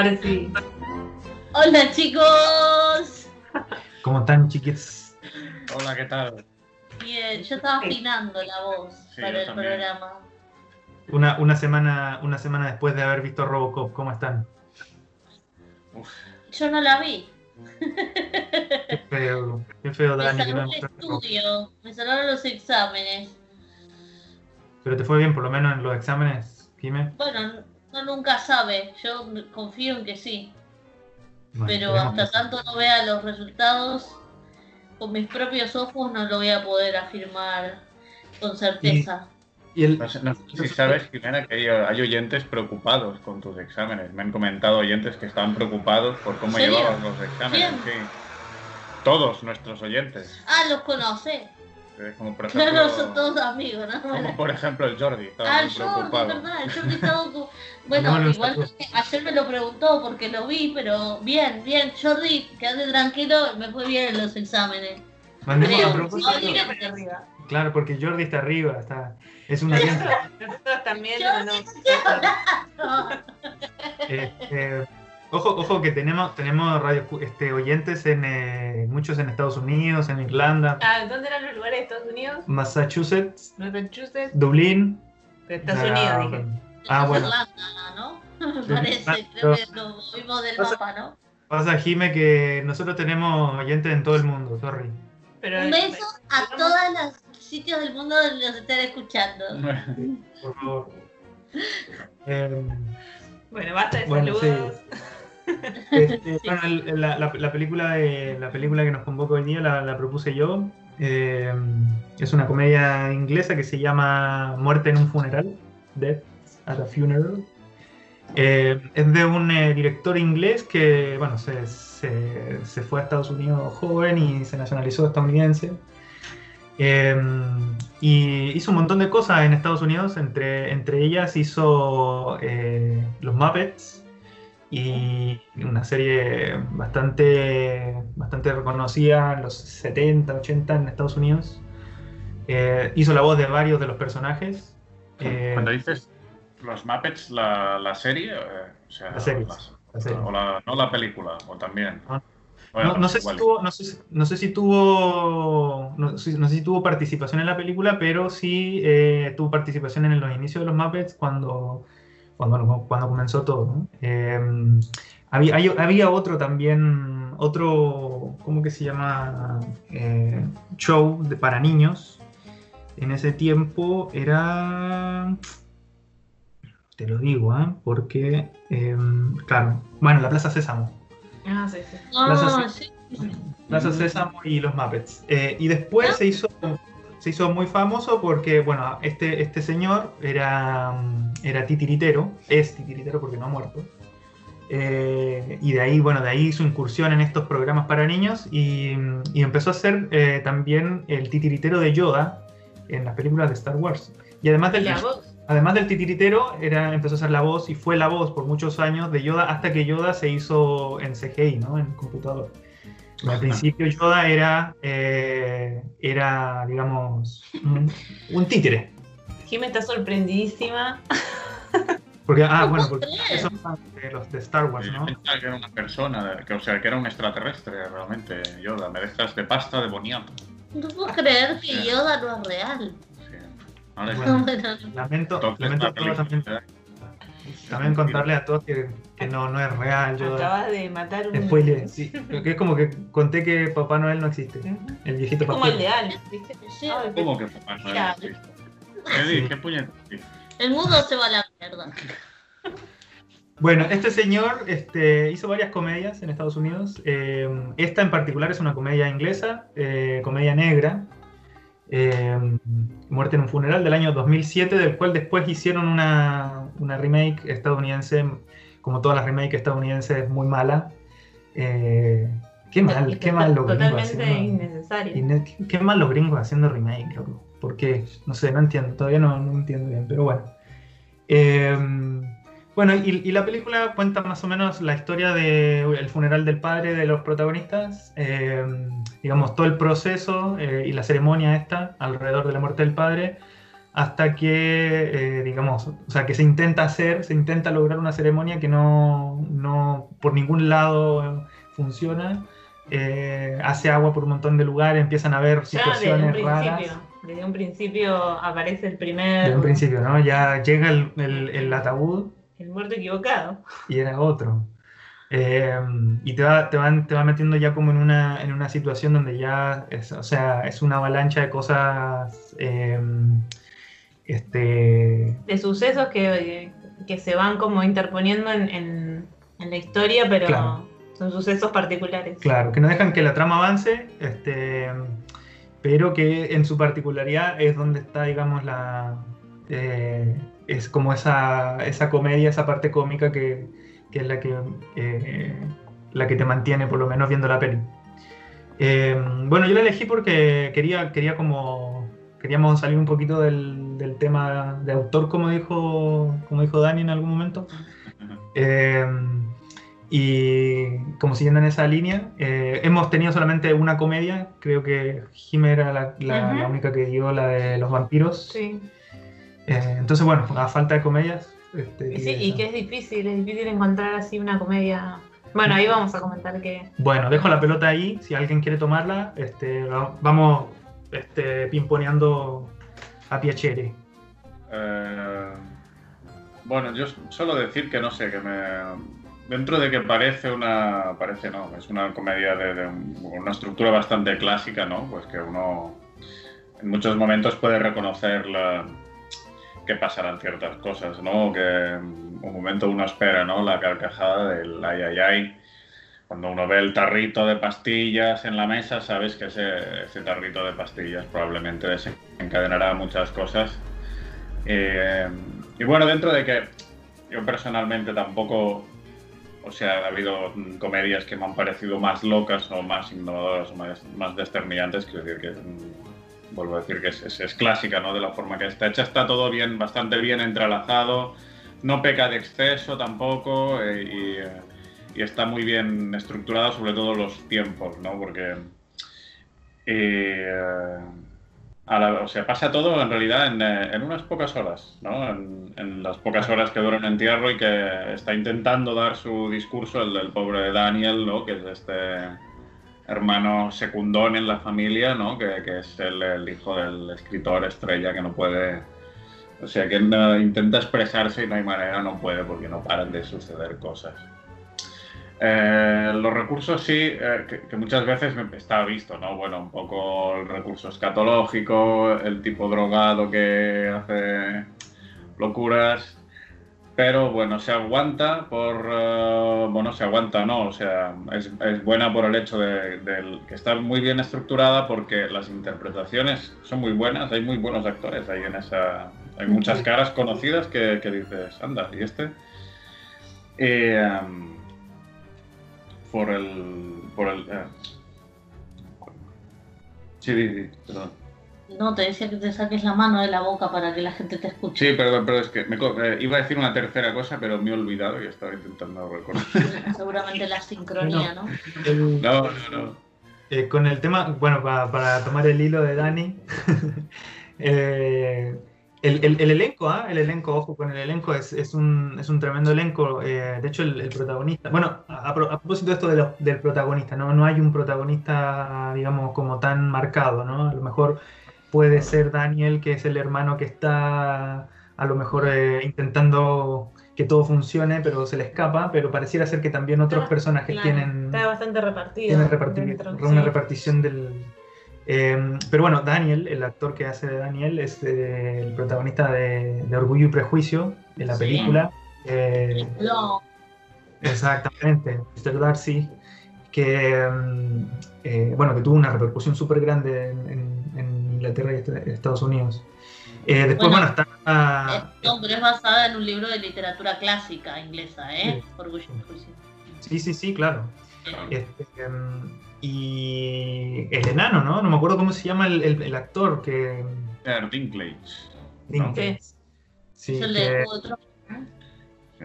Ahora sí. Hola chicos. ¿Cómo están, chiquis? Hola, ¿qué tal? Bien, yo estaba afinando la voz Sí, para el también. programa. Una, una, semana, una semana después de haber visto Robocop, ¿cómo están? Uf, Yo no la vi. Qué feo, qué feo, Me Dani, que salvó no el estudio, me salvaron los exámenes. Pero te fue bien, por lo menos en los exámenes, Jimé. Bueno, no nunca sabe, yo confío en que sí. Bueno, Pero hasta tanto no vea los resultados, con mis propios ojos no lo voy a poder afirmar con certeza. Y el, no si sabes, Jimena, que hay, hay oyentes preocupados con tus exámenes. Me han comentado oyentes que estaban preocupados por cómo llevabas los exámenes. Sí. Todos nuestros oyentes. Ah, los conoce. Eh, Como por ejemplo, Claro, son todos amigos, ¿no? como por ejemplo el Jordi. Estaba Ah, muy Jordi, preocupado. verdad, el Jordi estaba Bueno, Mandémosle un igual saludo. que ayer me lo preguntó porque lo vi, pero bien, bien, Jordi, quédate tranquilo, me fue bien en los exámenes. mandemos arriba. claro, porque Jordi está arriba, está, es un oyente. Nosotros también no, No, Eh, eh, ojo, ojo que tenemos, tenemos radio, este, oyentes en eh, muchos en Estados Unidos, en Irlanda, Ah, ¿dónde eran los lugares de Estados Unidos? Massachusetts, Massachusetts. Dublín. De Estados ah, Unidos, dije. Ah, bueno. Irlanda, ¿no? Me Sí, parece, ah, creo no. que lo vimos del Pasa- mapa, ¿no? Pasa, Jime, que nosotros tenemos oyentes en todo el mundo, sorry. Pero, Un beso a todos los sitios del mundo donde nos estén escuchando. Por favor. Eh, Bueno, basta de Bueno, saludos. Este, bueno, el- la, la- la película de, la película que nos convoca hoy día la, la propuse yo. Eh, es una comedia inglesa que se llama Muerte en un funeral. Death at a Funeral. Eh, es de un eh, director inglés que bueno, se, se- se fue a Estados Unidos joven y se nacionalizó estadounidense. Eh, y hizo un montón de cosas en Estados Unidos, entre, entre ellas hizo Los Muppets y una serie bastante, bastante reconocida en los 70, 80 en Estados Unidos. Eh, hizo la voz de varios de los personajes. Eh, Cuando dices los Muppets, la, la serie, eh, o sea, La serie, las- la serie. o la- no la película, o también. Ah. Bueno, no, no sé si tuvo, no, sé, si- no sé si tuvo no, sé- no sé si tuvo participación en la película, pero sí eh, tuvo participación en los inicios de los Muppets cuando, cuando, cuando comenzó todo. ¿no? Eh, había, hay- había otro también, otro, ¿cómo que se llama? Eh, show de, para niños. En ese tiempo era... Te lo digo, ¿eh? porque, eh, claro, bueno, la Plaza Sésamo. Ah, sí, sí. Plaza Ah, Sésamo. sí. Plaza Sésamo y los Muppets. Eh, y después se hizo, se hizo muy famoso porque, bueno, este, este señor era, mm, era titiritero, es titiritero porque no ha muerto. Eh, y de ahí, bueno, de ahí su incursión en estos programas para niños y, y empezó a ser eh, también el titiritero de Yoda en las películas de Star Wars. Y además del, además del titiritero, era, empezó a ser la voz y fue la voz por muchos años de Yoda hasta que Yoda se hizo en CGI, ¿no? En computador. Al principio Yoda era, eh, era digamos, un, títere. Jimmy está sorprendidísima. Porque, ah, No bueno, porque fans de los de Star Wars, Yo ¿no? pensaba que era una persona, que, o sea, que era un extraterrestre realmente, Yoda. Me dejas de pasta de boniato. No puedo creer que Yoda no es real. Sí. Ahora Bueno. Lamento, lamento la todo también, también contarle a todos que, que no, no es real Yoda. Acabas de matar un. Spoiler, sí. Que es como que conté que Papá Noel no existe. El viejito Es como pastor. el de Al, ¿viste? Ay, ¿Cómo que papá no Mira. existe? ¿Qué dices? El mundo se va a la mierda. Bueno, este señor este, hizo varias comedias en Estados Unidos. Eh, esta en particular es una comedia inglesa, eh, comedia negra, eh, Muerte en un funeral del año 2007, del cual después hicieron una, una remake estadounidense, como todas las remakes estadounidenses, muy mala. Eh, qué mal, qué mal los gringos Totalmente haciendo, innecesario. Inne- qué- mal los gringos haciendo remake, loco. ¿Por qué? No sé, no entiendo, todavía no, no entiendo bien, pero bueno. Eh, bueno, y, y la película cuenta más o menos la historia del funeral del padre de los protagonistas, eh, digamos, todo el proceso eh, y la ceremonia esta alrededor de la muerte del padre, hasta que, eh, digamos, o sea, que se intenta hacer, se intenta lograr una ceremonia que no, no por ningún lado funciona. Eh, hace agua por un montón de lugares, empiezan a haber Ya situaciones raras. principio. Desde un principio aparece el primer. Desde un principio, ¿no? Ya llega el, el- el ataúd El muerto equivocado. y era otro. Eh, y te va, te, van, te va metiendo ya como en una, en una situación donde ya es, o sea, es una avalancha de cosas eh, este, De sucesos que, que se van como interponiendo en, en- en la historia, pero Claro. son sucesos particulares. Claro, que no dejan que la trama avance, este, pero que en su particularidad es donde está, digamos, la. eh, es como esa, esa comedia, esa parte cómica que, que es la que, eh, la que te mantiene, por lo menos, viendo la peli. Eh, bueno, yo la elegí porque quería, quería como. Queríamos salir un poquito del, del tema de autor, como dijo, como dijo Dani en algún momento. Eh, y como siguiendo en esa línea, eh, hemos tenido solamente una comedia, creo que Jime era la, la única que dio la de los vampiros. Sí. Eh, entonces, bueno, a falta de comedias. Este, Y, sí, que es difícil, es difícil encontrar así una comedia. Bueno, ahí vamos a comentar que. Bueno, dejo la pelota ahí, si alguien quiere tomarla, este, va- vamos este, pimponeando a Piacere. Eh, bueno, yo solo decir que no sé, que me. Dentro de que parece una. Parece no, es una comedia de, de un- una estructura bastante clásica, ¿no? Pues que uno en muchos momentos puede reconocer la- que pasarán ciertas cosas, ¿no? Que un momento uno espera, ¿no? La carcajada del ay, ay, ay. Cuando uno ve el tarrito de pastillas en la mesa, sabes que ese, ese tarrito de pastillas probablemente desencadenará muchas cosas. Eh, y bueno, dentro de que yo personalmente tampoco, o sea, ha habido comedias que me han parecido más locas o más innovadoras o más, más desternillantes, quiero decir que, vuelvo a decir que es, clásica, ¿no? De la forma que está hecha, está todo bien, bastante bien entrelazado, no peca de exceso tampoco eh, y, eh, y está muy bien estructurado, sobre todo los tiempos, ¿no? Porque... eh, o sea, pasa todo en realidad en, eh, unas pocas horas, ¿no? En, en las pocas horas que dura un entierro y que está intentando dar su discurso el del pobre Daniel, ¿no? Que es este hermano secundón en la familia, ¿no? Que, que es el, hijo del escritor estrella que no puede... O sea, que intenta expresarse y no hay manera, no puede porque no paran de suceder cosas. Eh, los recursos sí, eh, que, que muchas veces está visto, ¿no? Bueno, un poco el recurso escatológico, el tipo drogado que hace locuras, pero bueno, se aguanta por, eh, bueno, se aguanta, ¿no? O sea, es, es buena por el hecho de, que está muy bien estructurada porque las interpretaciones son muy buenas, hay muy buenos actores ahí en esa, hay muchas caras conocidas que, que dices, anda, ¿y este? Eh, por el. Por el eh. Sí, sí, sí, perdón. No, te decía que te saques la mano de la boca para que la gente te escuche. Sí, perdón, pero es que me eh, iba a decir una tercera cosa, pero me he olvidado y estaba intentando recordar. Seguramente la sincronía, ¿no? No, no, no. Eh, con el tema, bueno, pa- para tomar el hilo de Dani, eh, el, el- el elenco, ¿ah? El elenco, ojo con el elenco, es, es un, es un tremendo elenco. eh, de hecho, el, el protagonista, bueno, a, a pro- a propósito de esto de lo- del protagonista, ¿no? No hay un protagonista, digamos, como tan marcado, ¿no? A lo mejor puede ser Daniel, que es el hermano que está a lo mejor eh, intentando que todo funcione, pero se le escapa, pero pareciera ser que también otros personajes Claro, tienen Está bastante repartido. tiene repartir- dentro, una sí. repartición del... eh, pero bueno, Daniel, el actor que hace de Daniel, es eh, el protagonista de, de Orgullo y Prejuicio, de la Sí. película. Eh, No, exactamente, Mr. Darcy, que, mm, eh, bueno, que tuvo una repercusión súper grande en, en- en Inglaterra y est- Estados Unidos. Eh, después, bueno, Bueno, está... ah, es, no, pero es basada en un libro de literatura clásica inglesa, ¿eh? Orgullo y Prejuicio. sí, sí, sí, claro. Claro. Este, em, y el enano, ¿no? No me acuerdo cómo se llama el, el- el actor que... Eh, Dinklage. ¿no? Sí. Sí, es el que- de Juego de Tronos, ¿no? Sí.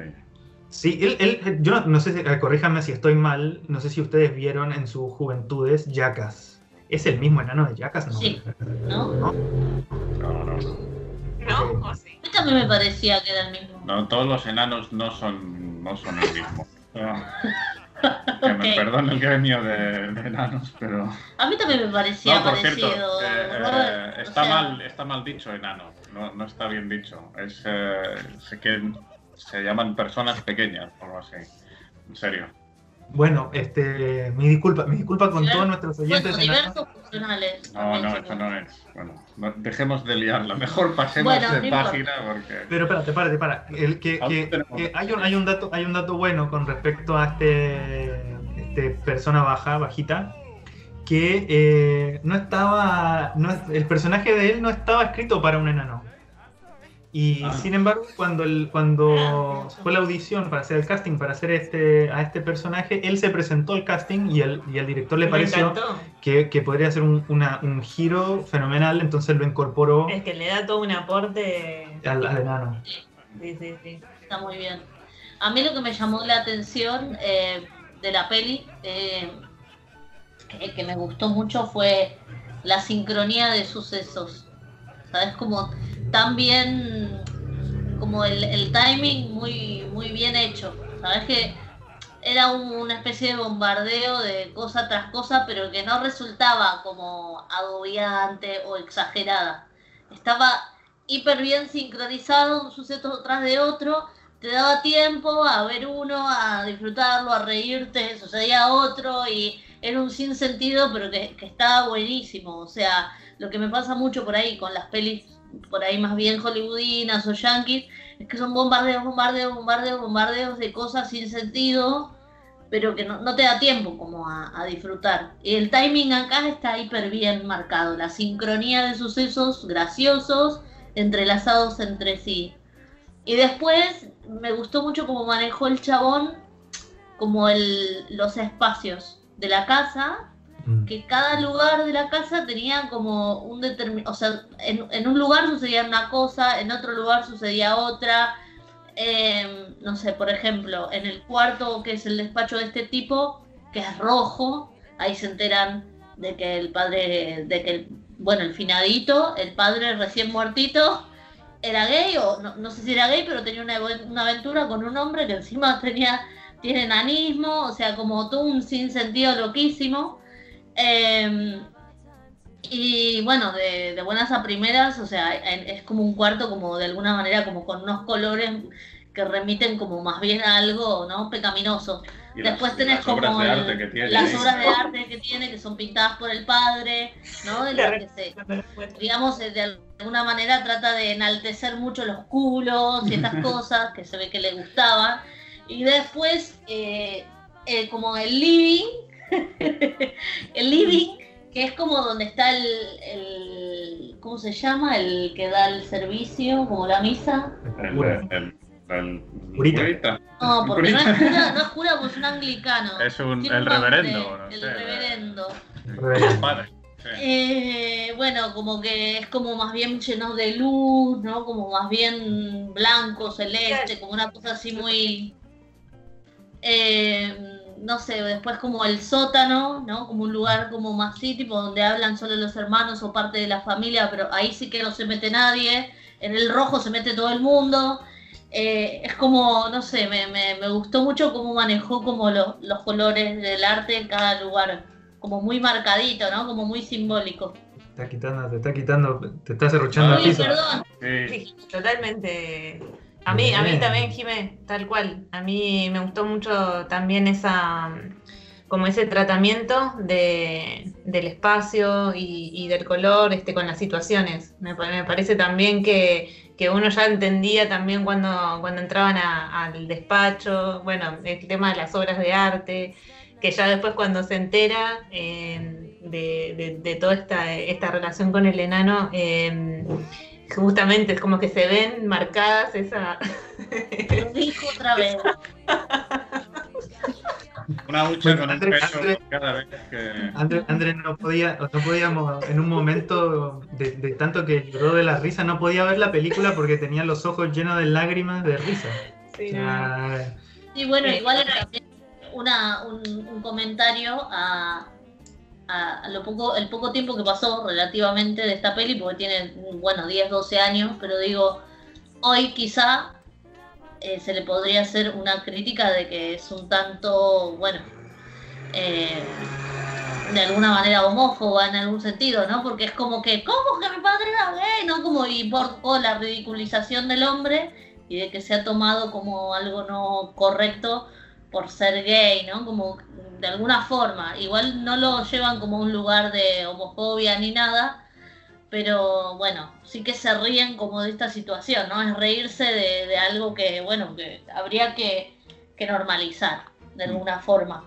sí, él, él- yo no, no sé, si- eh, corríjanme si estoy mal, no sé si ustedes vieron en sus juventudes Jackass. ¿Es el mismo enano de Jackass? No. Sí. ¿no? ¿No? No, no, no. también me parecía que era el mismo. No, todos los enanos no son, no son el mismo. Que me perdone el gremio de, de enanos, pero. A mí también me parecía No, por parecido. cierto, eh, eh, o está, sea, mal, está mal dicho enano, no, no está bien dicho. Es eh, sé que se llaman personas pequeñas o algo así. En serio. Bueno, este, mi disculpa, mi disculpa con todos nuestros oyentes diversos funcionales. No, no, esto no es. Bueno, no- dejemos de liarla. Mejor pasemos Bueno, de página porque. Pero espérate, párate, para. El que, que- que hay, un, hay, un dato, hay un dato bueno con respecto a este, este persona baja, bajita, que eh, no estaba. No, el personaje de él no estaba escrito para un enano. Y Ah. sin embargo, cuando, el, cuando fue la audición para hacer el casting para hacer este, a este personaje, él se presentó al casting y el, y el director le pareció que, que podría ser un, una- un giro fenomenal, entonces lo incorporó Es que le da todo un aporte. al, al enano. Sí, sí, sí. Está muy bien. A mí lo que me llamó la atención eh, de la peli, eh, que, que me gustó mucho, fue la sincronía de sucesos. ¿Sabes? Como tan bien, como el, el timing muy, muy bien hecho. ¿Sabes? Que era un- una especie de bombardeo de cosa tras cosa, pero que no resultaba como agobiante o exagerada. Estaba hiper bien sincronizado, un suceso tras de otro, te daba tiempo a ver uno, a disfrutarlo, a reírte, sucedía otro y era un sinsentido, pero que, que estaba buenísimo. O sea, lo que me pasa mucho por ahí con las pelis, por ahí más bien hollywoodinas o yankees, es que son bombardeos, bombardeos, bombardeos, bombardeos de cosas sin sentido, pero que no, no te da tiempo como a, a disfrutar. El timing acá está hiper bien marcado, la sincronía de sucesos graciosos entrelazados entre sí. Y después me gustó mucho cómo manejó el chabón como el, los espacios de la casa, Mm. que cada lugar de la casa tenía como un determinado, o sea, en, en un lugar sucedía una cosa, en otro lugar sucedía otra. Eh, no sé, por ejemplo, en el cuarto que es el despacho de este tipo, que es rojo, ahí se enteran de que el padre, de que el, bueno, el finadito, el padre recién muertito, era gay, o no, no sé si era gay, pero tenía una, una aventura con un hombre que encima tenía, tiene enanismo, o sea, como todo un sinsentido loquísimo. Eh, y bueno, de, de buenas a primeras, o sea, es como un cuarto como de alguna manera como con unos colores que remiten como más bien a algo, ¿no? Pecaminoso. Y Después las, tenés las obras como de el- arte que tiene. las ahí. obras de arte que tiene, que son pintadas por el padre, ¿no? De las que se, digamos, de alguna manera trata de enaltecer mucho los culos y estas cosas que se ve que le gustaban. Y después, eh, eh, como el living, el living, que es como donde está el, el- ¿cómo se llama? El que da el servicio, como la misa. El, el, el, el Curita. curita. No, porque no es Curita. cura, no es cura, porque es un anglicano. Es un- Tiene el reverendo, no El sé. reverendo. Reverendo. Eh, bueno, como que es como más bien lleno de luz, ¿no? Como más bien blanco, celeste, como una cosa así muy... eh, no sé, después como el sótano, ¿no? Como un lugar como más así, tipo donde hablan solo los hermanos o parte de la familia, pero ahí sí que no se mete nadie. En el rojo se mete todo el mundo. Eh, es como, no sé, me, me, me gustó mucho cómo manejó como los, los colores del arte en cada lugar. Como muy marcadito, ¿no? Como muy simbólico. Te está quitando, te está quitando, te está cerruchando Ah, el Uy, piso. perdón. Sí. Sí, totalmente. A mí, a mí también, Jimé, tal cual. A mí me gustó mucho también esa, como ese tratamiento de, del espacio y, y del color este, con las situaciones. Me, pa- me parece también que, que uno ya entendía también cuando, cuando entraban a- al despacho, bueno, el tema de las obras de arte, que ya después cuando se entera eh, de, de- de toda esta, esta relación con el enano, eh, justamente es como que se ven marcadas esa... Lo dijo otra vez. Una hucha Bueno, con un André- peso André- cada vez que. Andrés, Andrés no podía, no podíamos, en un momento de, de tanto que lloró de la risa, no podía ver la película porque tenía los ojos llenos de lágrimas de risa. Sí, sea, Sí, bueno, igual era también una, un, un comentario a, a, lo poco, el poco tiempo que pasó relativamente de esta peli, porque tiene, bueno, 10, 12 años, pero digo, hoy quizá eh, se le podría hacer una crítica de que es un tanto, bueno, eh, de alguna manera homófoba en algún sentido, ¿no? Porque es como que, ¿cómo que mi padre era gay? ¿No? Como y por, la ridiculización del hombre y de que se ha tomado como algo no correcto por ser gay, ¿no? Como de alguna forma. Igual no lo llevan como un lugar de homofobia ni nada, pero bueno, sí que se ríen como de esta situación, ¿no? Es reírse de, algo que, bueno, que habría que, que normalizar de alguna forma.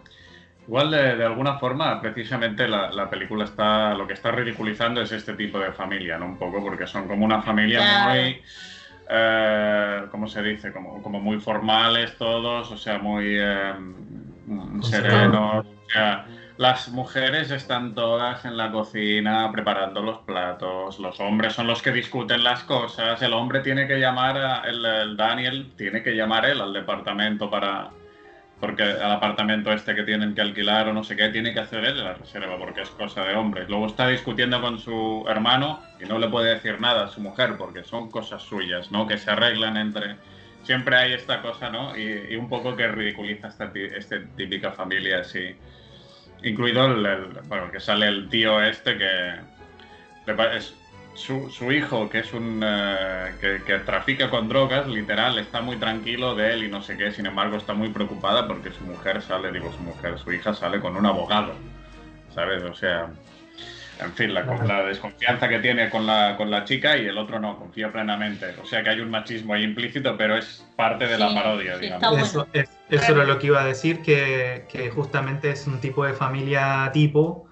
Igual de, alguna forma, precisamente la, película está, lo que está ridiculizando es este tipo de familia, ¿no? Un poco, porque son como una familia muy, eh, ¿cómo se dice? Como, como muy formales todos, o sea, muy eh, serenos. O sea, las mujeres están todas en la cocina preparando los platos, los hombres son los que discuten las cosas, el hombre tiene que llamar, a, el Daniel tiene que llamar él al departamento para porque al apartamento este que tienen que alquilar o no sé qué, tiene que hacer él la reserva porque es cosa de hombres. Luego está discutiendo con su hermano y no le puede decir nada a su mujer porque son cosas suyas, ¿no? Que se arreglan entre... Siempre hay esta cosa, ¿no? Y, un poco que ridiculiza esta, esta típica familia así. Incluido el, bueno, que sale el tío este que es, su, hijo, que es un eh, que, trafica con drogas, literal, está muy tranquilo de él y no sé qué, sin embargo está muy preocupada porque su mujer sale, digo su mujer, su hija sale con un abogado, ¿sabes? O sea, en fin, la, la desconfianza que tiene con la, con la chica y el otro no, confía plenamente. O sea que hay un machismo ahí implícito, pero es parte de la parodia, digamos. Eso, eso era lo que iba a decir, que, que justamente es un tipo de familia tipo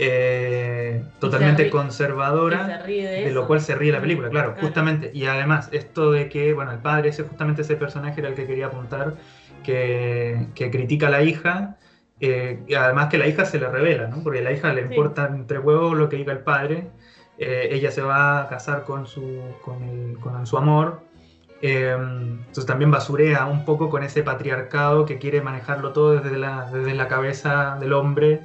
eh, totalmente conservadora, de, lo cual se ríe la película, claro, justamente. Y además, esto de que, bueno, el padre, ese justamente ese personaje era el que quería apuntar, que, critica a la hija, eh, y además que la hija se le revela, ¿no? Porque a la hija le importa entre huevos lo que diga el padre, eh, ella se va a casar con su, con, su amor. entonces también basurea un poco con ese patriarcado que quiere manejarlo todo desde la, desde la cabeza del hombre.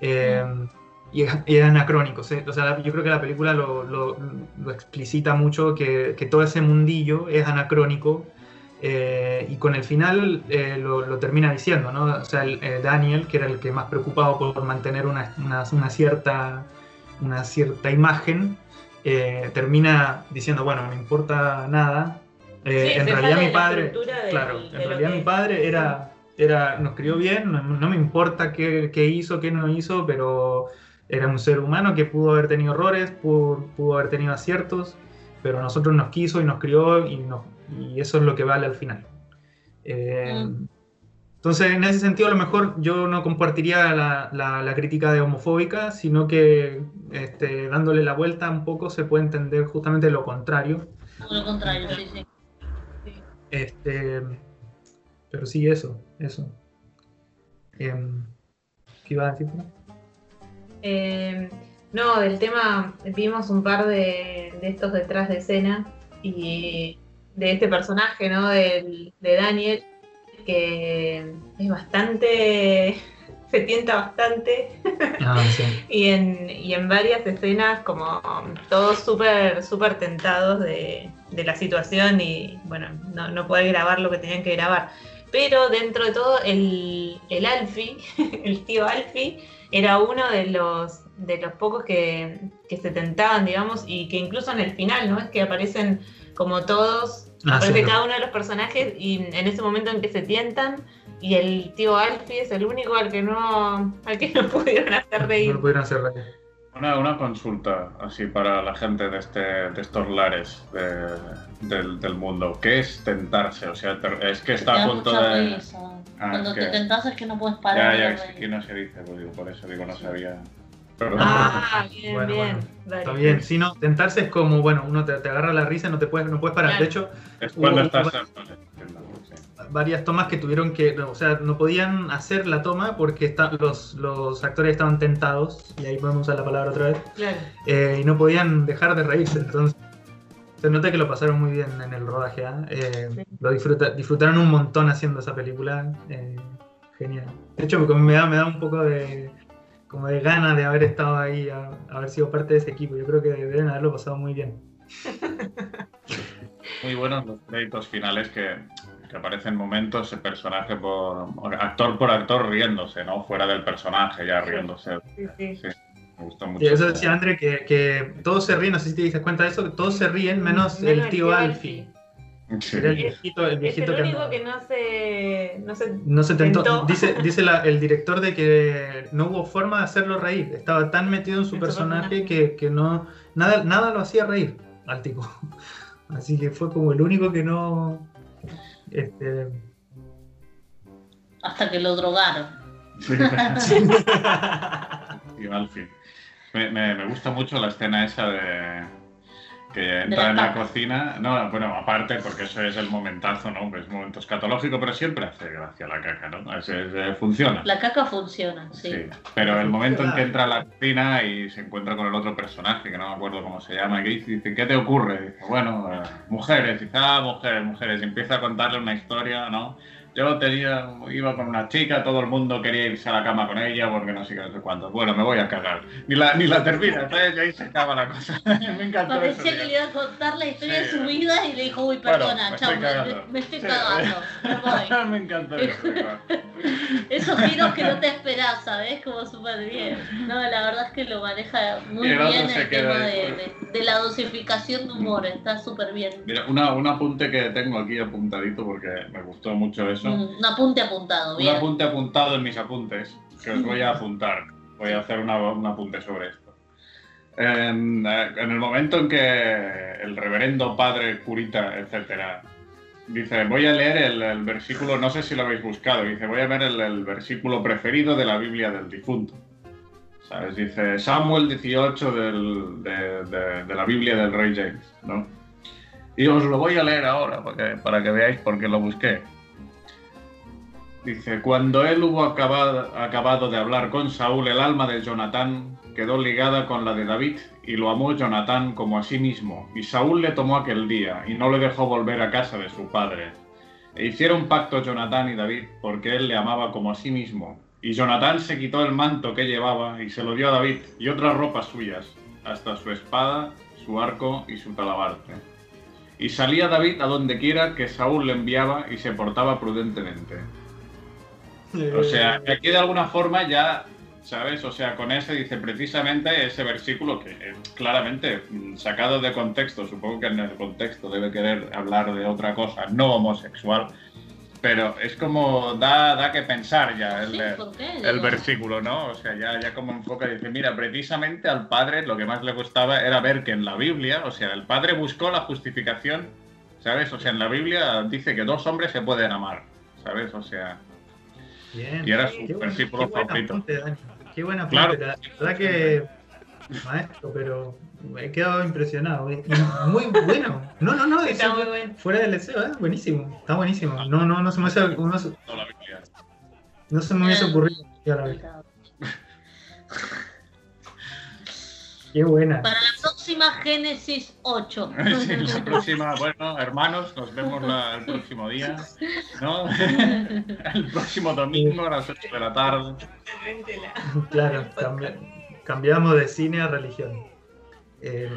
Mm y es, anacrónico. O sea, yo creo que la película lo, lo, explicita mucho, que, que, todo ese mundillo es anacrónico. Eh, y con el final eh, lo, lo, termina diciendo, ¿no? O sea, el, eh, Daniel, que era el que más preocupado por mantener una, una, una cierta, una cierta imagen, termina diciendo, bueno, no me importa nada. en realidad mi padre, claro, en realidad mi padre era, era, nos crió bien, no, no me importa qué, qué, hizo, qué no hizo, pero era un ser humano que pudo haber tenido errores, pudo, haber tenido aciertos, pero a nosotros nos quiso y nos crió y, y eso es lo que vale al final. Eh, mm. Entonces, en ese sentido, a lo mejor yo no compartiría la, la, crítica de homofóbica, sino que este, dándole la vuelta un poco se puede entender justamente lo contrario. Lo contrario, sí, sí. Este, pero sí, eso, eso. Em, ¿Qué iba a decir? Eh, no, del tema, vimos un par de, estos detrás de escena y de este personaje, ¿no? De, Daniel, que es bastante, se tienta bastante. Ah, y, en, y en varias escenas como todos súper, súper tentados de, la situación y bueno, no, no poder grabar lo que tenían que grabar. Pero dentro de todo, el, el Alfie, el tío Alfie, era uno de los, de los pocos que, se tentaban, digamos, y que incluso en el final, ¿no? Es que aparecen como todos, ah, aparece cada uno de los personajes y en ese momento en que se tientan y el tío Alfie es el único al que no, al que no pudieron hacer reír. No pudieron hacer reír. Una, una, consulta así para la gente de, este, de estos lares del, del, mundo. ¿Qué es tentarse? O sea, es que está a punto de... Ah, Cuando te tentas es que no puedes parar. Ya, ya, aquí no se dice, pues digo, por eso digo, no sabía. Ah, bien, bien. Está bien, si no, tentarse es como, bueno, uno te, te agarra la risa y no te puedes, no puedes parar. De hecho, es cuando estás varias tomas que tuvieron que, o sea, no podían hacer la toma porque los, los actores estaban tentados, y ahí podemos usar la palabra otra vez, eh, y no podían dejar de reírse. Entonces, se nota que lo pasaron muy bien en el rodaje. ¿ah? Eh, lo disfrutaron un montón haciendo esa película. Eh, genial. De hecho, me da, me da un poco de, como de ganas de haber estado ahí, haber sido parte de ese equipo. Yo creo que deben haberlo pasado muy bien. muy buenos los créditos finales que, que aparecen momentos el personaje por actor por actor riéndose, ¿no? Fuera del personaje ya riéndose. Sí, sí. Sí, me gustó mucho. Y eso decía André, que, que todos se ríen, no sé si te diste cuenta de eso, que todos se ríen menos Menos el tío Alfie. Sí. Era el viejito, el Es viejito el que único que no se, no se No se tentó. Tentó. Dice, dice la- el director de que no hubo forma de hacerlo reír. Estaba tan metido en su En su personaje personaje. que, que no nada, nada lo hacía reír al tipo. Así que fue como el único que no. Este, Hasta que lo drogaron. Sí. Y Alfie. Me, me- me gusta mucho la escena esa de que entra en la cocina. No, bueno, aparte, porque eso es el momentazo, ¿no? Es un momento escatológico, pero siempre hace gracia la caca, ¿no? Es- es- eh, funciona. La caca funciona, sí. Sí, pero el momento en que entra a la cocina y se encuentra con el otro personaje, que no me acuerdo cómo se llama, que dice, dice, ¿qué te ocurre? Dice, bueno, eh, mujeres, dice, ah, mujeres, mujeres, y empieza a contarle una historia, ¿no? Yo tenía, iba con una chica, todo el mundo quería irse a la cama con ella porque no sé qué, no sé cuánto. Bueno, me voy a cagar. Ni la, ni la termina, entonces ya ahí se acaba la cosa. me encantó eso. Parecía que le iba a contar la historia Sí. de su vida y le dijo, uy, Bueno, perdona, me chao, estoy me, cagando. me estoy Sí. cagando, me voy. me encantó eso. Esos giros que no te esperás, ¿sabes? Como súper bien. No, la verdad es que lo maneja muy el bien el tema de, de- de la dosificación de humor, está súper bien. Mira, una, un apunte que tengo aquí apuntadito porque me gustó mucho eso. Un, un apunte apuntado, Un bien. apunte apuntado en mis apuntes, que os voy a apuntar. Voy a hacer una- un apunte sobre esto. En, eh, en el momento en que el reverendo padre, curita, etcétera, dice, voy a leer el, el versículo, no sé si lo habéis buscado, dice, voy a ver el, el versículo preferido de la Biblia del difunto. ¿Sabes? Dice Samuel 18 del- de, de- de la Biblia del rey James, ¿no? Y os lo voy a leer ahora para que veáis por qué lo busqué. Dice, cuando él hubo acabado, acabado de hablar con Saúl, el alma de Jonatán quedó ligada con la de David y lo amó Jonatán como a sí mismo. Y Saúl le tomó aquel día y no le dejó volver a casa de su padre. E hicieron pacto Jonatán y David porque él le amaba como a sí mismo. Y Jonatán se quitó el manto que llevaba y se lo dio a David y otras ropas suyas, hasta su espada, su arco y su talabarte. Y salía David a donde quiera que Saúl le enviaba y se portaba prudentemente. O sea, aquí de alguna forma ya, ¿sabes? O sea, con ese dice precisamente ese versículo que claramente mm, sacado de contexto, supongo que en el contexto debe querer hablar de otra cosa, no homosexual, pero es como da, da que pensar ya el, Sí, el versículo, ¿no? O sea, ya, ya como enfoca, dice, mira, precisamente al padre lo que más le gustaba era ver que en la Biblia, o sea, el padre buscó la justificación, ¿sabes? O sea, en la Biblia dice que dos hombres se pueden amar, ¿sabes? O sea, Bien. y era Qué su buen favorito. Qué buena apunte. Claro. La verdad que. Maestro, pero me he quedado impresionado. Muy bueno. No, no, no. Está eso- muy bueno. fuera del deseo, ¿eh? Buenísimo. Está buenísimo. No, no, no se me, hace- no, no se me hubiese ocurrido. Qué buena. Para la próxima Génesis 8. Sí, la próxima, bueno, hermanos, nos vemos la- el próximo día, ¿no? El próximo domingo a las 8 de la tarde. Claro, cambi- cambiamos de cine a religión. Eh,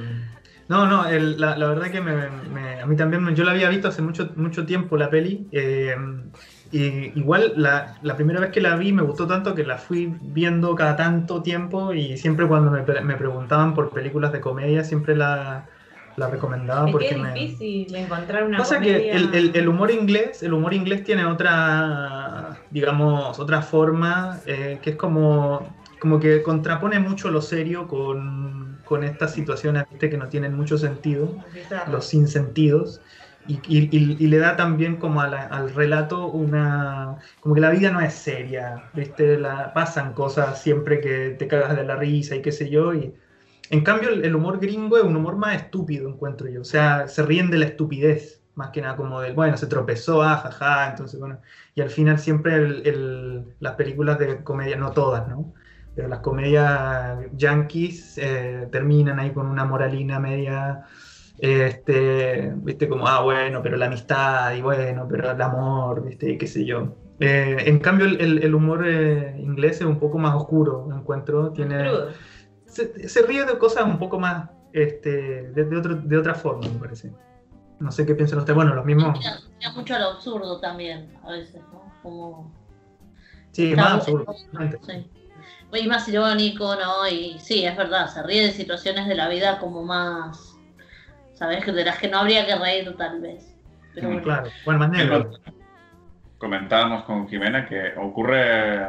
no, no, el- la, la verdad que me- me- a mí también, me- yo la había visto hace mucho, mucho tiempo la peli. eh, y igual la, la primera vez que la vi me gustó tanto que la fui viendo cada tanto tiempo y siempre cuando me, me preguntaban por películas de comedia siempre la, la recomendaba Es porque que es me... difícil encontrar una Pasa comedia... que el, el- el humor inglés, el humor inglés tiene otra, digamos, otra forma eh, que es como, como que contrapone mucho lo serio con, con estas situaciones ¿viste? que no tienen mucho sentido, los sinsentidos. Y, y- y- le da también como a la- al relato una... como que la vida no es seria, ¿viste? La, pasan cosas siempre que te cagas de la risa y qué sé yo. Y, en cambio, el, el humor gringo es un humor más estúpido, encuentro yo. O sea, se ríen de la estupidez, más que nada como del, bueno, se tropezó, ah, jaja, entonces, bueno. Y al final siempre el- el- las películas de comedia, no todas, ¿no? Pero las comedias yankees eh, terminan ahí con una moralina media, este, viste, como, ah, bueno, pero la amistad, y bueno, pero el amor, viste, y qué sé yo. Eh, en cambio, el, el- humor eh, inglés es un poco más oscuro, encuentro. Tiene, se, se ríe de cosas un poco más este, de, de otro- de otra forma, me parece. No sé qué piensan ustedes. Bueno, los mismos. Tira mucho al absurdo también, a veces, ¿no? Como. Sí, Está más absurdo. Sí. Y más irónico, ¿no? Y sí, es verdad, se ríe de situaciones de la vida como más. ¿Sabes? De las que no habría que reír, tal vez. Pero Mm, bueno. Claro. Bueno, más negro. Comentábamos con Jimena que ocurre.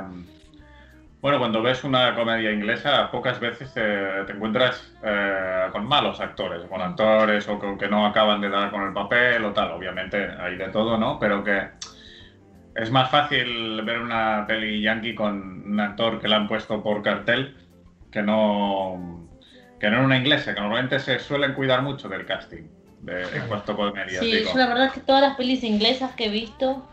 Bueno, cuando ves una comedia inglesa, pocas veces te, te encuentras eh, con malos actores, con actores o con que no acaban de dar con el papel o tal. Obviamente hay de todo, ¿no? Pero que es más fácil ver una peli yankee con un actor que la han puesto por cartel que no que no en una inglesa, que normalmente se suelen cuidar mucho del casting de, en cuanto a comedia. Sí, digo. yo la verdad es que todas las pelis inglesas que he visto,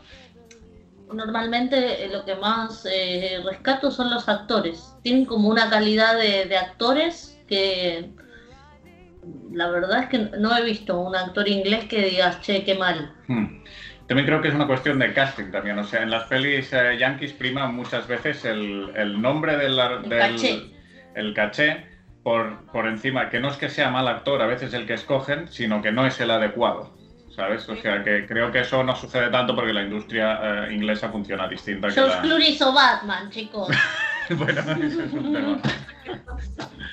normalmente eh, lo que más eh, rescato son los actores. Tienen como una calidad de, de actores que la verdad es que no he visto un actor inglés que digas, che, qué mal. Hmm. También creo que es una cuestión de casting también. O sea, en las pelis eh, yankees prima muchas veces el, el nombre del, El del- caché. el caché por, por encima, que no es que sea mal actor a veces el que escogen, sino que no es el adecuado. ¿Sabes? O sea, que creo que eso no sucede tanto porque la industria eh, inglesa funciona distinta George la... Clooney hizo Batman, chicos. bueno, ese es un tema.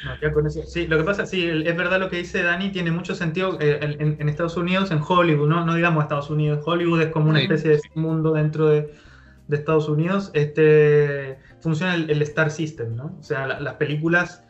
No, ya con eso. Sí, lo que pasa, sí, es verdad lo que dice Dani, tiene mucho sentido eh, en, Estados Unidos, en Hollywood, no, no digamos Estados Unidos, Hollywood es como una especie de mundo dentro de, de Estados Unidos, este, funciona el, el Star System, ¿no? O sea, la- las películas,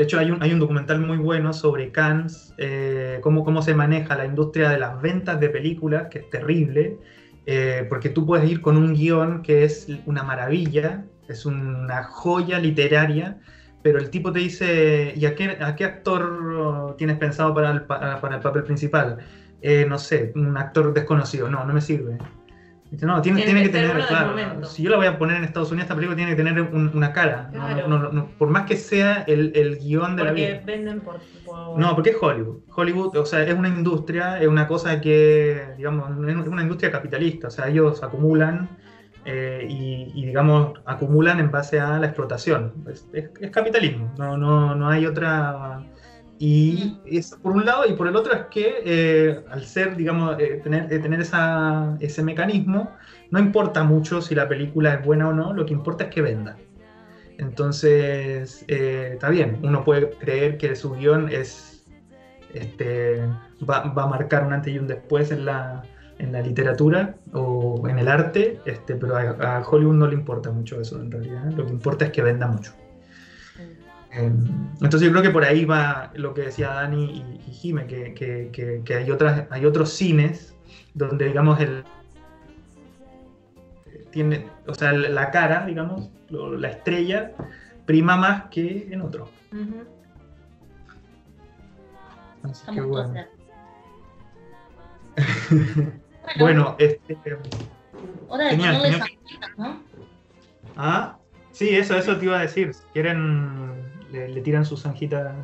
de hecho hay un, hay un documental muy bueno sobre Cannes, eh, cómo, cómo se maneja la industria de las ventas de películas, que es terrible, eh, porque tú puedes ir con un guion que es una maravilla, es una joya literaria, pero el tipo te dice, ¿y a qué, a qué actor oh, tienes pensado para el, pa- para el papel principal? "Eh, no sé, un actor desconocido. No, no me sirve. Dice, no, tiene, que tener, claro, si yo la voy a poner en Estados Unidos, esta película tiene que tener un- una cara. no- Claro. no- no- no, por más que sea el, el guion de la vida. Porque venden por. por- No, porque es Hollywood. Hollywood, o sea, es una industria, es una cosa que, digamos, es una industria capitalista. O sea, ellos acumulan eh, y, y, digamos, acumulan en base a la explotación. Es, es- es capitalismo, no, no, no hay otra... Y es por un lado, y por el otro es que eh, al ser, digamos, eh, tener, eh, tener esa, ese mecanismo, no importa mucho si la película es buena o no, lo que importa es que venda. Entonces, eh, está bien, uno puede creer que su guion es, este, va, va a marcar un antes y un después en la, en la literatura o en el arte, este, pero a, a Hollywood no le importa mucho eso en realidad, lo que importa es que venda mucho. Eh, Entonces yo creo que por ahí va lo que decía Dani y, Jime, que, que- que- que hay, otras, hay otros cines donde digamos el tiene, o sea, la cara, digamos, lo- la estrella prima más que en otro. Ujú. Así que bueno. Bueno, este, hora de genial, ¿no? ah, sí, eso, eso te iba a decir. Si quieren, le, le tiran sus zanjitas.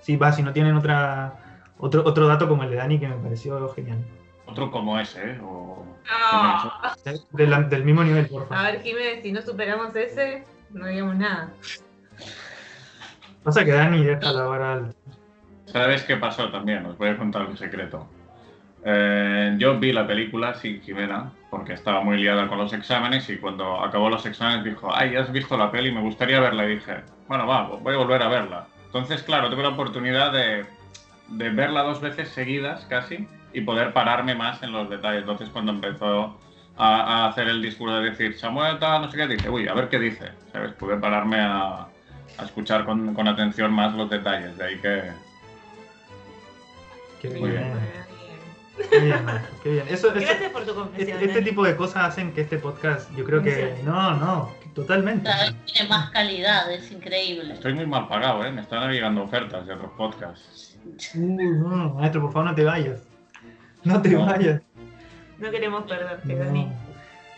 Sí, va, si no tienen otra, otro, otro dato como el de Dani que me pareció genial. Otro como ese, ¿eh? O... De la- del mismo nivel, por A favor. ver, Jiménez, si no superamos ese, no digamos nada. Pasa que Dani deja la vara alta. ¿Sabes qué pasó también? Os voy a contar un secreto. Eh, yo vi la película sin Jimena, porque estaba muy liada con los exámenes y cuando acabó los exámenes dijo, ay, ¿has visto la peli? Me gustaría verla. Y dije, bueno, va, voy a volver a verla. Entonces, claro, tuve la oportunidad de, de verla dos veces seguidas casi y poder pararme más en los detalles. Entonces, cuando empezó a, a hacer el discurso de decir, Samuel, tal, no sé qué, dije, uy, a ver qué dice. ¿Sabes? Pude pararme a, a escuchar con, con atención más los detalles. De ahí que, Qué Muy bien, bien. Qué bien, maestro, qué bien. Eso, eso- Gracias por tu confesión. este, este tipo de cosas hacen que este podcast, yo creo que. No, no, totalmente. Cada vez tiene más calidad, es increíble. Estoy muy mal pagado, ¿eh? Me están llegando ofertas de otros podcasts. No, maestro, por favor, no te vayas. No te No. vayas. No queremos perderte, No. Dani.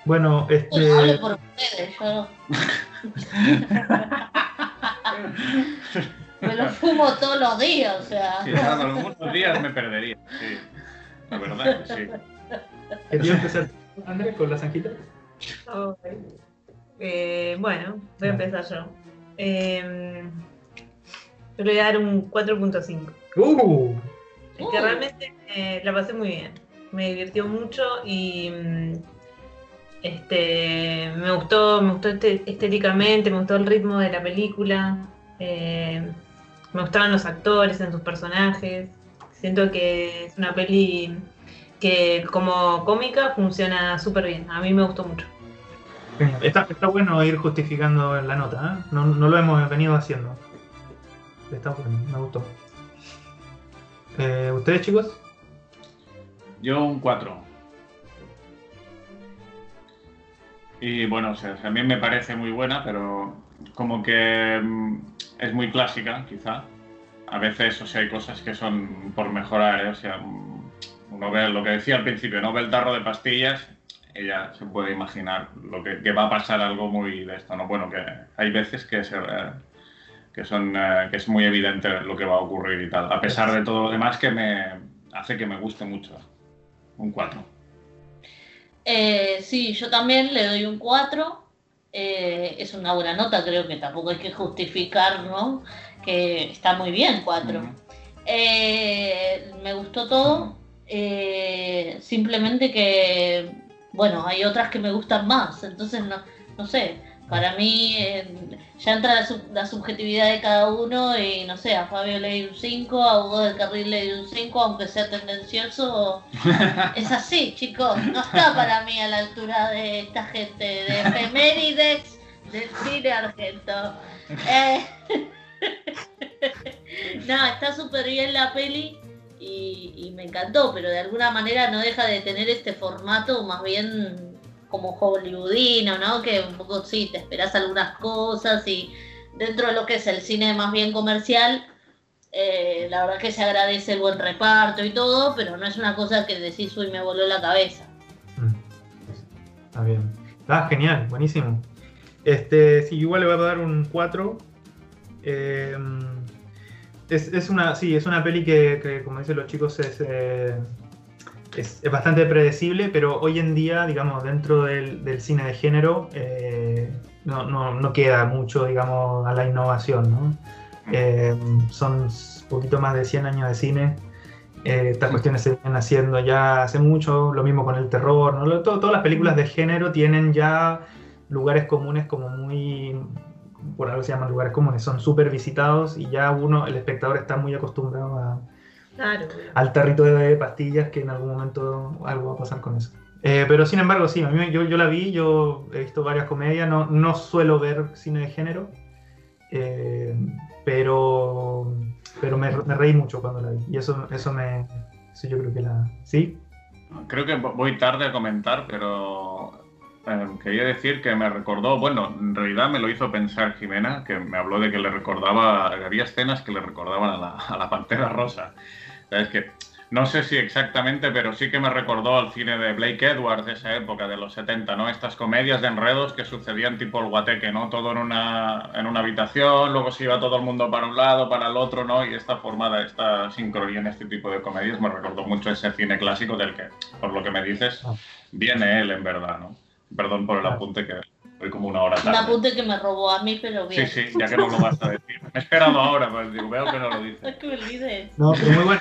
Bueno, Bueno, hablo este. por ustedes, yo me lo fumo todos los días, o sea. Sí, claro, algunos días me perdería, sí. La verdad sí. ¿Quería empezar, Andrés, con la zanjita? Eh, bueno, voy a empezar yo. Eh, yo le voy a dar un 4.5. ¡Uh! Es que Uh. realmente eh, la pasé muy bien. me divirtió mucho y mm, este, me gustó, me gustó este- estéticamente, me gustó el ritmo de la película, eh, me gustaban los actores en sus personajes. Siento que es una peli que como cómica funciona súper bien. A mí me gustó mucho. Está bueno ir justificando la nota, ¿eh? no, no lo hemos venido haciendo. Está bueno, me gustó. Eh, ¿Ustedes, chicos? Yo un 4. Y bueno, o sea, también me parece muy buena, pero como que mm, es muy clásica, quizá. A veces, o sea, hay cosas que son por mejorar, ¿eh? O sea, uno ve lo que decía al principio, no ve el tarro de pastillas, ella se puede imaginar lo que, va a pasar algo muy de esto, ¿no? Bueno, que hay veces que se, eh, son eh, que es muy evidente lo que va a ocurrir y tal, a pesar de todo lo demás que me hace que me guste mucho. Un 4. Eh, sí, yo también le doy un 4. Eh, es una buena nota, creo que tampoco hay que justificar, ¿no? Que está muy bien 4. Ujú. Eh, me gustó todo. eh, simplemente que, bueno, hay otras que me gustan más. Entonces, no, no sé. Para mí eh, ya entra la, sub- la subjetividad de cada uno y no sé, a Fabio le di un 5, a Hugo del Carril le di un 5, aunque sea tendencioso. Es así, chicos. No está para mí a la altura de esta gente, de efemérides del cine argento. Eh, no, está súper bien la peli y, me encantó, pero de alguna manera no deja de tener este formato más bien como hollywoodino, ¿no? Que un poco sí, te esperas algunas cosas y dentro de lo que es el cine más bien comercial, eh, la verdad que se agradece el buen reparto y todo, pero no es una cosa que decís, uy, me voló la cabeza. Mm. Está bien. Ah, genial, buenísimo. Este, sí, igual le voy a dar un 4. Eh, es, es una, sí, es una peli que, que, como dicen los chicos, es, eh, es, es bastante predecible, pero hoy en día, digamos, dentro del, del cine de género, eh, no, no, no queda mucho, digamos, a la innovación, ¿no? Eh, son un poquito más de 100 años de cine. Eh, estas cuestiones se vienen haciendo ya hace mucho, lo mismo con el terror, ¿no? Todo- todas las películas de género tienen ya lugares comunes como muy, por algo se llaman lugares comunes, son súper visitados y ya uno, el espectador está muy acostumbrado a- Claro. al tarrito de pastillas que en algún momento algo va a pasar con eso. Eh, pero sin embargo, sí, a mí, yo, yo la vi, yo he visto varias comedias, no, no suelo ver cine de género, eh, pero, pero me, me reí mucho cuando la vi. Y eso, eso me. Eso yo creo que la. ¿Sí? Creo que voy tarde a comentar, pero eh, quería decir que me recordó, bueno, en realidad me lo hizo pensar Jimena, que me habló de que le recordaba, había escenas que le recordaban a la, a la Pantera Rosa. Es que no sé si exactamente, pero sí que me recordó al cine de Blake Edwards de esa época, de los 70, ¿no? Estas comedias de enredos que sucedían tipo el guateque, ¿no? Todo en una, en una habitación, luego se iba todo el mundo para un lado, para el otro, ¿no? Y esta forma de esta sincronía en este tipo de comedias me recordó mucho ese cine clásico del que, por lo que me dices, Ah. viene él en verdad, ¿no? Perdón por el apunte que voy como una hora Un tarde. apunte que me robó a mí, pero Sí, bien. sí, ya que no lo vas a decir. Me he esperado ahora, pues digo, veo que no lo dices. Es que me olvidé. No, pero muy bueno.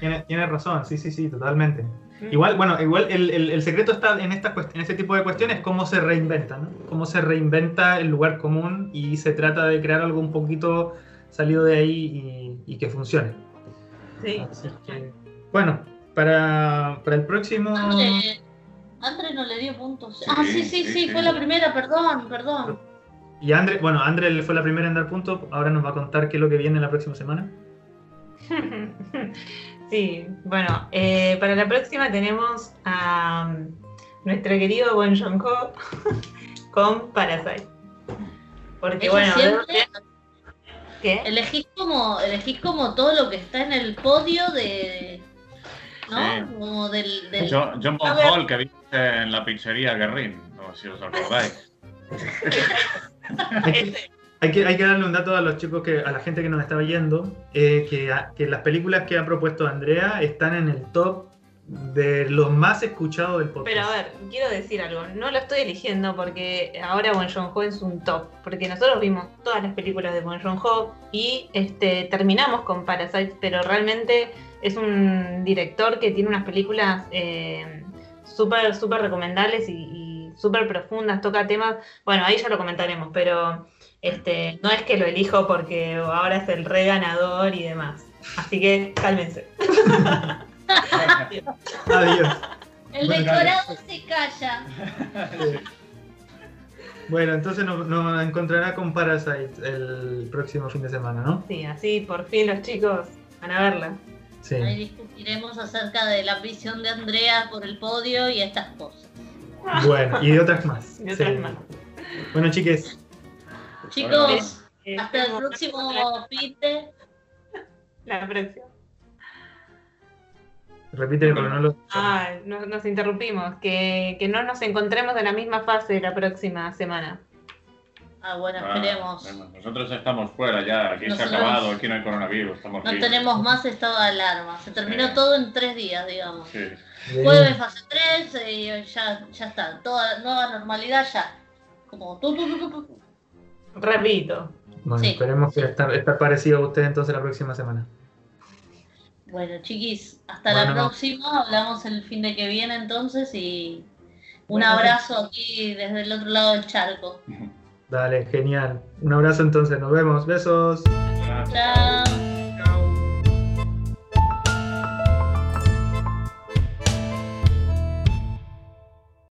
Tienes tiene razón, sí, sí, sí, totalmente. Igual, bueno, igual el, el- el secreto está en, esta, en este tipo de cuestiones, cómo se reinventa, ¿no? Cómo se reinventa el lugar común y se trata de crear algo un poquito salido de ahí y, y que funcione. Sí. Así que, bueno, para, para el próximo... Andre no le dio puntos. Sí, ah, sí, sí, sí, fue la primera, perdón, perdón. Y Andre, bueno, Andre fue la primera en dar punto, ahora nos va a contar qué es lo que viene la próxima semana. Sí, bueno, eh, para la próxima tenemos a um, nuestro querido Bon Joon-ho con Parasite. Porque bueno, siempre ¿qué? elegís como, elegís como todo lo que está en el podio de. ¿No? Sí. Como del. del- John, John. Hall, que dice en la pizzería Guerrín, no sé si os acordáis. Hay que, hay que, darle un dato a los chicos, que a la gente que nos está oyendo, eh, que, a- que las películas que ha propuesto Andrea están en el top de los más escuchados del podcast. Pero a ver, quiero decir algo, no lo estoy eligiendo porque ahora Bon Joon-ho es un top, porque nosotros vimos todas las películas de Bon Joon-ho y este, terminamos con Parasite, pero realmente es un director que tiene unas películas eh, súper, súper recomendables y, y súper profundas, toca temas, bueno, ahí ya lo comentaremos, pero este, no es que lo elijo porque ahora es el re ganador y demás. Así que cálmense. Adiós. El Bueno, decorado se calla. Bueno, entonces nos, nos encontrará con Parasite el próximo fin de semana, ¿no? Sí, así por fin los chicos van a verla. Sí. Ahí discutiremos acerca de la visión de Andrea por el podio y estas cosas. Bueno, y de otras más. Y otras Sí. más. Bueno, chiques, Chicos, Eh, hasta el próximo fin de... La próxima. porque no lo. Ah, nos, nos interrumpimos. Que, que no nos encontremos en la misma fase la próxima semana. Ah, bueno, Ah, esperemos. bueno, Nosotros estamos fuera ya, aquí se ha Nosotros- acabado, aquí no hay coronavirus, estamos No libres. tenemos más estado de alarma. Se terminó todo en tres días, digamos. Sí. Jueves fase 3 y ya, ya está. Toda nueva normalidad ya. Como tú, tú, tú, tú. Repito. Bueno, Sí. esperemos que estar, estar parecido a usted entonces la próxima semana. Bueno, chiquis, hasta la próxima. Hablamos el fin de que viene entonces y un Bueno, abrazo aquí desde el otro lado del charco. Dale, genial. Un abrazo entonces, nos vemos. Besos. Chao.